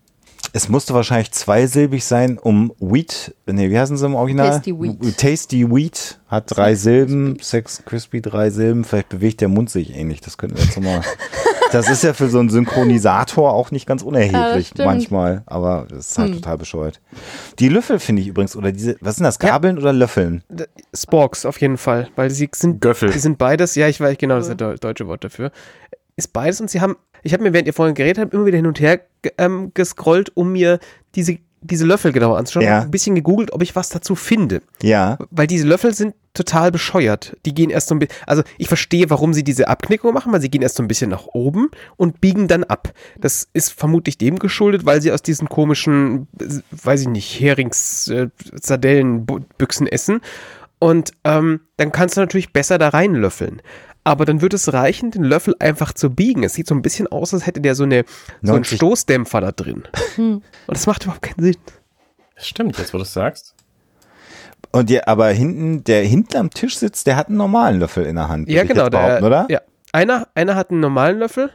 Speaker 3: Es musste wahrscheinlich zweisilbig sein, um Wheat, nee, wie heißen sie im Original?
Speaker 5: Tasty Wheat.
Speaker 3: Tasty Wheat hat drei Silben, Sex Crispy drei Silben, vielleicht bewegt der Mund sich ähnlich, das könnten wir jetzt nochmal. das ist ja für so einen Synchronisator auch nicht ganz
Speaker 5: Ja,
Speaker 3: unerheblich
Speaker 5: stimmt.
Speaker 3: manchmal, aber das ist halt total bescheuert. Die Löffel finde ich übrigens, oder diese, was sind das, Gabeln oder Löffeln?
Speaker 2: Sporks auf jeden Fall, weil sie sind,
Speaker 4: Göffel.
Speaker 2: die sind beides, ja, ich weiß genau, das ist das deu- deutsche Wort dafür. Ist beides und sie haben, ich habe mir, während ihr vorhin geredet habt, immer wieder hin und her ähm, gescrollt, um mir diese, diese Löffel genauer anzuschauen.
Speaker 3: Ja.
Speaker 2: Ein bisschen gegoogelt, ob ich was dazu finde.
Speaker 3: Ja.
Speaker 2: Weil diese Löffel sind total bescheuert. Die gehen erst so ein bisschen, also ich verstehe, warum sie diese Abknickung machen, weil sie gehen erst so ein bisschen nach oben und biegen dann ab. Das ist vermutlich dem geschuldet, weil sie aus diesen komischen, weiß ich nicht, Herings, äh, Sardellenbüchsen essen. Und ähm, dann kannst du natürlich besser da reinlöffeln. Aber dann wird es reichen, den Löffel einfach zu biegen. Es sieht so ein bisschen aus, als hätte der so, eine, so einen
Speaker 3: 90
Speaker 2: Stoßdämpfer da drin. Und das macht überhaupt keinen Sinn.
Speaker 4: Stimmt, jetzt wo du es sagst.
Speaker 3: Und der, aber hinten, der hinten am Tisch sitzt, der hat einen normalen Löffel in der Hand.
Speaker 2: Ja, genau. Der,
Speaker 3: oder?
Speaker 2: Ja. Einer, einer hat einen normalen Löffel.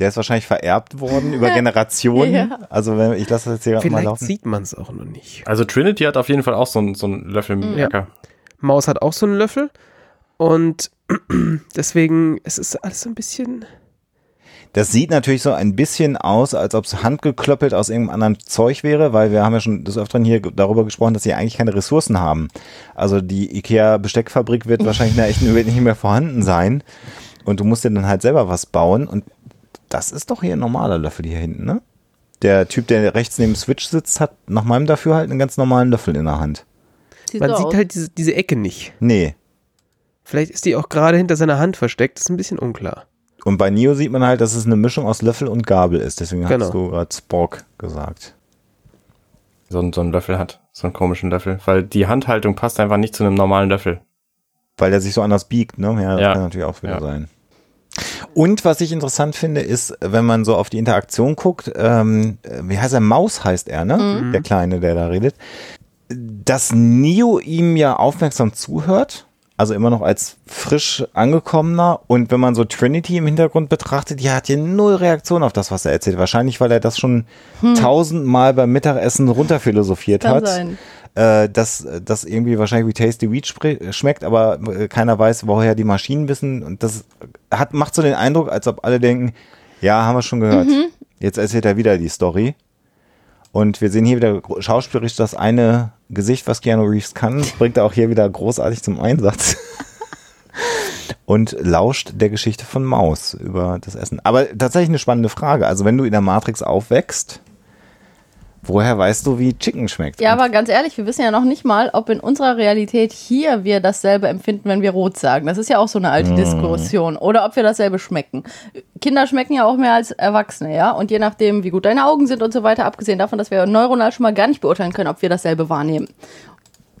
Speaker 3: Der ist wahrscheinlich vererbt worden über Generationen.
Speaker 5: Ja.
Speaker 3: Also wenn, ich lasse das jetzt hier mal
Speaker 2: Vielleicht
Speaker 3: laufen.
Speaker 2: sieht man es auch noch nicht.
Speaker 4: Also Trinity hat auf jeden Fall auch so einen, so einen Löffel im
Speaker 2: Ja.
Speaker 4: Äcker.
Speaker 2: Maus hat auch so einen Löffel. Und deswegen, es ist alles so ein bisschen.
Speaker 3: Das sieht natürlich so ein bisschen aus, als ob es handgeklöppelt aus irgendeinem anderen Zeug wäre, weil wir haben ja schon des Öfteren hier darüber gesprochen, dass sie eigentlich keine Ressourcen haben. Also die IKEA-Besteckfabrik wird wahrscheinlich in der echten Welt nicht mehr vorhanden sein. Und du musst dir dann halt selber was bauen. Und das ist doch hier ein normaler Löffel hier hinten, ne? Der Typ, der rechts neben dem Switch sitzt, hat nach meinem Dafürhalten einen ganz normalen Löffel in der Hand.
Speaker 5: Sieht
Speaker 2: Man sieht halt diese, diese Ecke nicht.
Speaker 3: Nee.
Speaker 2: Vielleicht ist die auch gerade hinter seiner Hand versteckt. Das ist ein bisschen unklar.
Speaker 3: Und bei Neo sieht man halt, dass es eine Mischung aus Löffel und Gabel ist. Deswegen
Speaker 2: Genau.
Speaker 3: hast du gerade Spock gesagt.
Speaker 4: So, ein- so einen Löffel hat. So einen komischen Löffel. Weil die Handhaltung passt einfach nicht zu einem normalen Löffel.
Speaker 3: Weil der sich so anders biegt, ne? Ja, das
Speaker 4: Ja.
Speaker 3: kann natürlich auch wieder
Speaker 4: Ja.
Speaker 3: sein. Und was ich interessant finde, ist, wenn man so auf die Interaktion guckt, ähm, äh, wie heißt er? Maus heißt er, ne? Der Kleine, der da redet. Dass Neo ihm ja aufmerksam zuhört, also immer noch als frisch angekommener. Und wenn man so Trinity im Hintergrund betrachtet, die hat hier null Reaktion auf das, was er erzählt. Wahrscheinlich, weil er das schon tausendmal beim Mittagessen runterphilosophiert
Speaker 5: Kann
Speaker 3: hat
Speaker 5: sein.
Speaker 3: äh, dass das irgendwie wahrscheinlich wie Tasty Wheat spre- schmeckt, aber äh, keiner weiß, woher die Maschinen wissen. Und das hat, macht so den Eindruck, als ob alle denken, ja, haben wir schon gehört. Jetzt erzählt er wieder die Story. Und wir sehen hier wieder schauspielerisch das eine Gesicht, was Keanu Reeves kann, bringt er auch hier wieder großartig zum Einsatz. Und lauscht der Geschichte von Maus über das Essen. Aber tatsächlich eine spannende Frage. Also wenn du in der Matrix aufwächst, woher weißt du, wie Chicken schmeckt?
Speaker 5: Ja, aber ganz ehrlich, wir wissen ja noch nicht mal, ob in unserer Realität hier wir dasselbe empfinden, wenn wir rot sagen. Das ist ja auch so eine alte Diskussion. Oder ob wir dasselbe schmecken. Kinder schmecken ja auch mehr als Erwachsene, ja. Und je nachdem, wie gut deine Augen sind und so weiter, abgesehen davon, dass wir neuronal schon mal gar nicht beurteilen können, ob wir dasselbe wahrnehmen.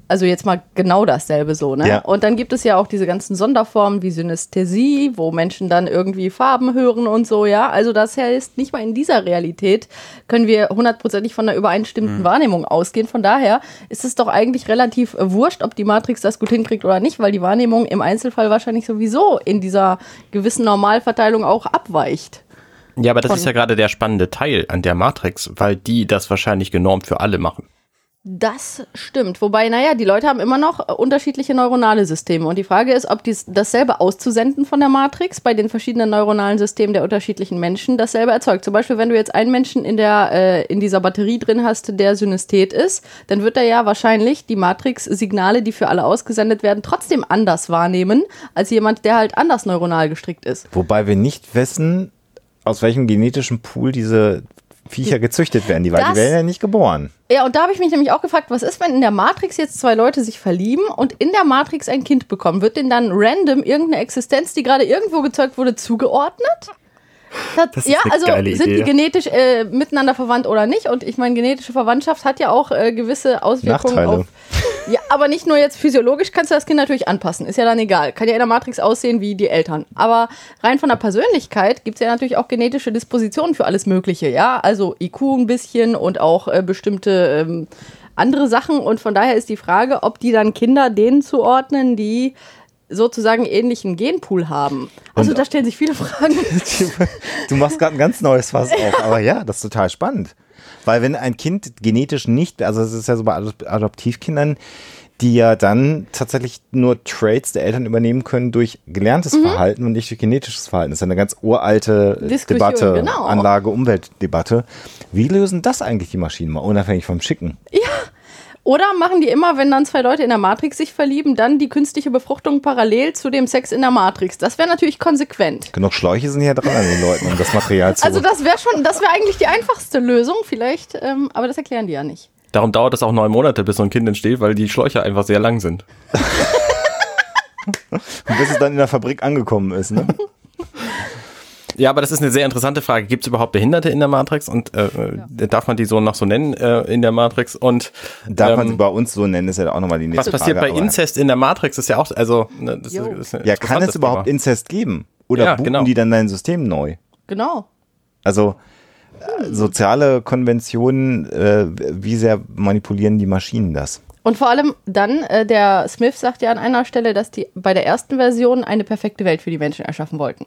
Speaker 5: Also jetzt mal genau dasselbe so, ne?
Speaker 3: Ja.
Speaker 5: Und dann gibt es ja auch diese ganzen Sonderformen wie Synästhesie, wo Menschen dann irgendwie Farben hören und so, ja. Also das heißt, nicht mal in dieser Realität können wir hundertprozentig von einer übereinstimmenden Wahrnehmung ausgehen. Von daher ist es doch eigentlich relativ wurscht, ob die Matrix das gut hinkriegt oder nicht, weil die Wahrnehmung im Einzelfall wahrscheinlich sowieso in dieser gewissen Normalverteilung auch abweicht.
Speaker 4: Ja, aber das ist ja gerade der spannende Teil an der Matrix, weil die das wahrscheinlich genormt für alle machen.
Speaker 5: Das stimmt. Wobei, naja, die Leute haben immer noch äh, unterschiedliche neuronale Systeme. Und die Frage ist, ob dies, dasselbe auszusenden von der Matrix bei den verschiedenen neuronalen Systemen der unterschiedlichen Menschen dasselbe erzeugt. Zum Beispiel, wenn du jetzt einen Menschen in, der, äh, in dieser Batterie drin hast, der Synesthet ist, dann wird er ja wahrscheinlich die Matrix-Signale, die für alle ausgesendet werden, trotzdem anders wahrnehmen, als jemand, der halt anders neuronal gestrickt ist.
Speaker 3: Wobei wir nicht wissen, aus welchem genetischen Pool diese Viecher gezüchtet werden. Die, weil die werden ja nicht geboren.
Speaker 5: Ja, und da habe ich mich nämlich auch gefragt, was ist, wenn in der Matrix jetzt zwei Leute sich verlieben und in der Matrix ein Kind bekommen? Wird denen dann random irgendeine Existenz, die gerade irgendwo gezeugt wurde, zugeordnet? Das, ja, also sind die
Speaker 4: Idee.
Speaker 5: genetisch äh, miteinander verwandt oder nicht? Und ich meine, genetische Verwandtschaft hat ja auch äh, gewisse Auswirkungen
Speaker 3: Nachteile.
Speaker 5: auf. Ja, aber nicht nur jetzt physiologisch kannst du das Kind natürlich anpassen. Ist ja dann egal. Kann ja in der Matrix aussehen wie die Eltern. Aber rein von der Persönlichkeit gibt es ja natürlich auch genetische Dispositionen für alles Mögliche. Ja, also IQ ein bisschen und auch äh, bestimmte ähm, andere Sachen. Und von daher ist die Frage, ob die dann Kinder denen zuordnen, die sozusagen ähnlichen Genpool haben. Also
Speaker 3: Und-
Speaker 5: da stellen sich viele Fragen.
Speaker 3: Du machst gerade ein ganz neues Fass auf. Aber ja, das ist total spannend. Weil wenn ein Kind genetisch nicht, also es ist ja so bei Adop- Adoptivkindern, die ja dann tatsächlich nur Traits der Eltern übernehmen können durch gelerntes
Speaker 5: Mhm.
Speaker 3: Verhalten und nicht durch genetisches Verhalten. Das ist ja eine ganz uralte
Speaker 5: Diskussion,
Speaker 3: Debatte,
Speaker 5: genau.
Speaker 3: Anlage-Umwelt-Debatte. Wie lösen das eigentlich die Maschinen mal, unabhängig vom Schicken?
Speaker 5: Oder machen die immer, wenn dann zwei Leute in der Matrix sich verlieben, dann die künstliche Befruchtung parallel zu dem Sex in der Matrix? Das wäre natürlich konsequent.
Speaker 3: Genug Schläuche sind hier dran an den Leuten, um das Material zu
Speaker 5: Also das wäre schon, das wäre eigentlich die einfachste Lösung vielleicht, ähm, aber das erklären die ja nicht.
Speaker 4: Darum dauert es auch neun Monate, bis so ein Kind entsteht, weil die Schläuche einfach sehr lang sind.
Speaker 3: bis es dann in der Fabrik angekommen ist. Ne?
Speaker 4: Ja, aber das ist eine sehr interessante Frage. Gibt es überhaupt Behinderte in der Matrix? Und äh, darf man die so noch so nennen äh, in der Matrix? Und
Speaker 3: Darf man
Speaker 4: ähm,
Speaker 3: sie bei uns so nennen, ist ja auch nochmal die
Speaker 4: was
Speaker 3: nächste
Speaker 4: passiert
Speaker 3: Frage.
Speaker 4: bei
Speaker 3: aber-
Speaker 4: Inzest in der Matrix? Ist ja auch, also, ne, das
Speaker 5: Jo.
Speaker 4: ist, ist
Speaker 3: Ja, kann es überhaupt
Speaker 4: Thema.
Speaker 3: Inzest geben? Oder
Speaker 4: Ja,
Speaker 3: buchen
Speaker 4: genau.
Speaker 3: die dann dein System neu?
Speaker 5: Genau.
Speaker 3: Also äh, soziale Konventionen, äh, wie sehr manipulieren die Maschinen das?
Speaker 5: Und vor allem dann, äh, der Smith sagt ja an einer Stelle, dass die bei der ersten Version eine perfekte Welt für die Menschen erschaffen wollten.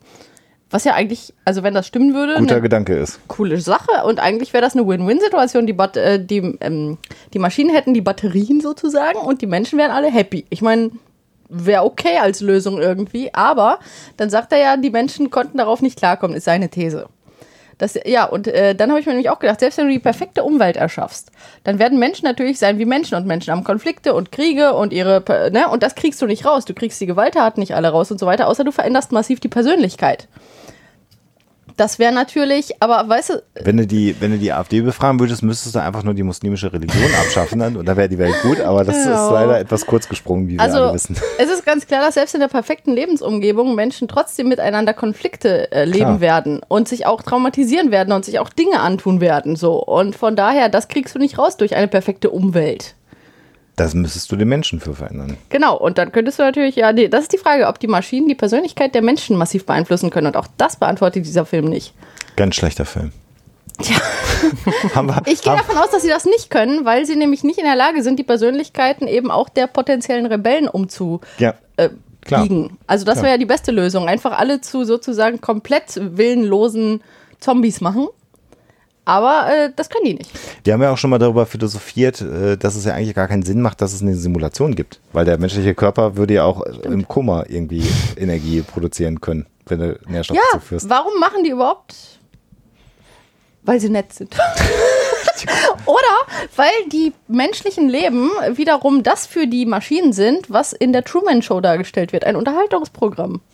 Speaker 5: Was ja eigentlich, also wenn das stimmen würde,
Speaker 3: Guter Gedanke ist.
Speaker 5: coole Sache und eigentlich wäre das eine Win-Win-Situation. Die, Bat äh, die, ähm, die Maschinen hätten die Batterien sozusagen und die Menschen wären alle happy. Ich meine, wäre okay als Lösung irgendwie, aber dann sagt er ja, die Menschen konnten darauf nicht klarkommen, ist seine These. Das, ja, und äh, dann habe ich mir nämlich auch gedacht, selbst wenn du die perfekte Umwelt erschaffst, dann werden Menschen natürlich sein wie Menschen und Menschen haben Konflikte und Kriege und ihre, ne, und das kriegst du nicht raus. Du kriegst die Gewalttaten nicht alle raus und so weiter, außer du veränderst massiv die Persönlichkeit. Das wäre natürlich, aber weißt du,
Speaker 3: Wenn du die, wenn du die AfD befragen würdest, müsstest du einfach nur die muslimische Religion abschaffen dann, und da wäre die Welt gut, aber das
Speaker 5: Ja.
Speaker 3: ist leider etwas kurz gesprungen, wie wir alle
Speaker 5: Also
Speaker 3: wissen.
Speaker 5: es ist ganz klar, dass selbst in der perfekten Lebensumgebung Menschen trotzdem miteinander Konflikte äh, leben
Speaker 3: Klar.
Speaker 5: werden und sich auch traumatisieren werden und sich auch Dinge antun werden. So. Und von daher, das kriegst du nicht raus durch eine perfekte Umwelt.
Speaker 3: Das müsstest du den Menschen für verändern.
Speaker 5: Genau, und dann könntest du natürlich, ja, die, das ist die Frage, ob die Maschinen die Persönlichkeit der Menschen massiv beeinflussen können. Und auch das beantwortet dieser Film nicht.
Speaker 3: Ganz schlechter Film. haben wir,
Speaker 5: Ich gehe davon aus, dass sie das nicht können, weil sie nämlich nicht in der Lage sind, die Persönlichkeiten eben auch der potenziellen Rebellen umzu,
Speaker 3: ja,
Speaker 5: äh. Also das wäre ja die beste Lösung. Einfach alle zu sozusagen komplett willenlosen Zombies machen. Aber äh, das können die nicht.
Speaker 3: Wir haben ja auch schon mal darüber philosophiert, äh, dass es ja eigentlich gar keinen Sinn macht, dass es eine Simulation gibt. Weil der menschliche Körper würde ja auch im Koma irgendwie Energie produzieren können, wenn du Nährstoffe
Speaker 5: Ja,
Speaker 3: zuführst.
Speaker 5: warum machen die überhaupt? Weil sie nett sind. Oder weil die menschlichen Leben wiederum das für die Maschinen sind, was in der Truman Show dargestellt wird. Ein Unterhaltungsprogramm.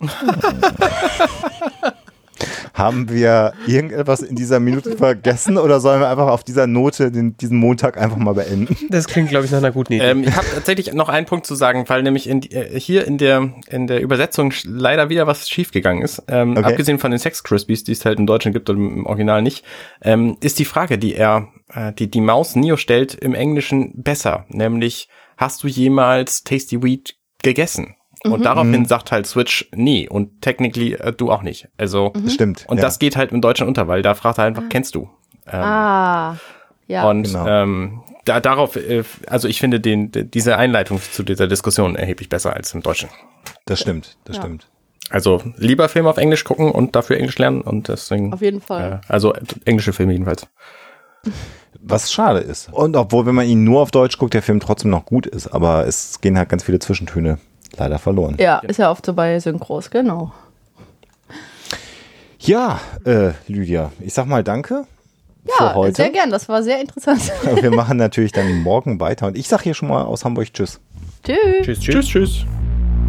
Speaker 3: Haben wir irgendetwas in dieser Minute vergessen oder sollen wir einfach auf dieser Note den, diesen Montag einfach mal beenden?
Speaker 2: Das klingt, glaube ich, nach einer guten Idee.
Speaker 4: Ähm, ich habe tatsächlich noch einen Punkt zu sagen, weil nämlich in, äh, hier in der, in der Übersetzung leider wieder was schiefgegangen ist. Ähm,
Speaker 3: Okay.
Speaker 4: Abgesehen von den Sex Crispies, die es halt im Deutschen gibt und im Original nicht, ähm, ist die Frage, die er, äh, die die Maus Neo stellt, im Englischen besser. Nämlich, hast du jemals Tasty Weed gegessen? Und daraufhin sagt halt Switch nee und technically äh, du auch nicht. Also
Speaker 3: Stimmt.
Speaker 4: und
Speaker 3: ja.
Speaker 4: das geht halt im Deutschen unter, weil da fragt er einfach, kennst du? Ähm,
Speaker 5: Ah. Ja.
Speaker 4: und
Speaker 3: genau.
Speaker 4: ähm, da, darauf, äh, also ich finde den, diese Einleitung zu dieser Diskussion erheblich besser als im Deutschen.
Speaker 3: Das stimmt, das
Speaker 5: Ja.
Speaker 3: stimmt.
Speaker 4: Also lieber Film auf Englisch gucken und dafür Englisch lernen und deswegen.
Speaker 5: Auf jeden Fall.
Speaker 4: Äh, also äh, englische Filme jedenfalls.
Speaker 3: Was schade ist. Und obwohl, wenn man ihn nur auf Deutsch guckt, der Film trotzdem noch gut ist, aber es gehen halt ganz viele Zwischentöne leider verloren.
Speaker 5: Ja, ist ja oft so bei Synchros, genau.
Speaker 3: Ja, äh, Lydia, ich sag mal danke für
Speaker 5: Ja,
Speaker 3: heute.
Speaker 5: sehr gern, das war sehr interessant.
Speaker 3: Wir machen natürlich dann morgen weiter und ich sag hier schon mal aus Hamburg Tschüss.
Speaker 5: Tschüss.
Speaker 4: Tschüss, tschüss, tschüss.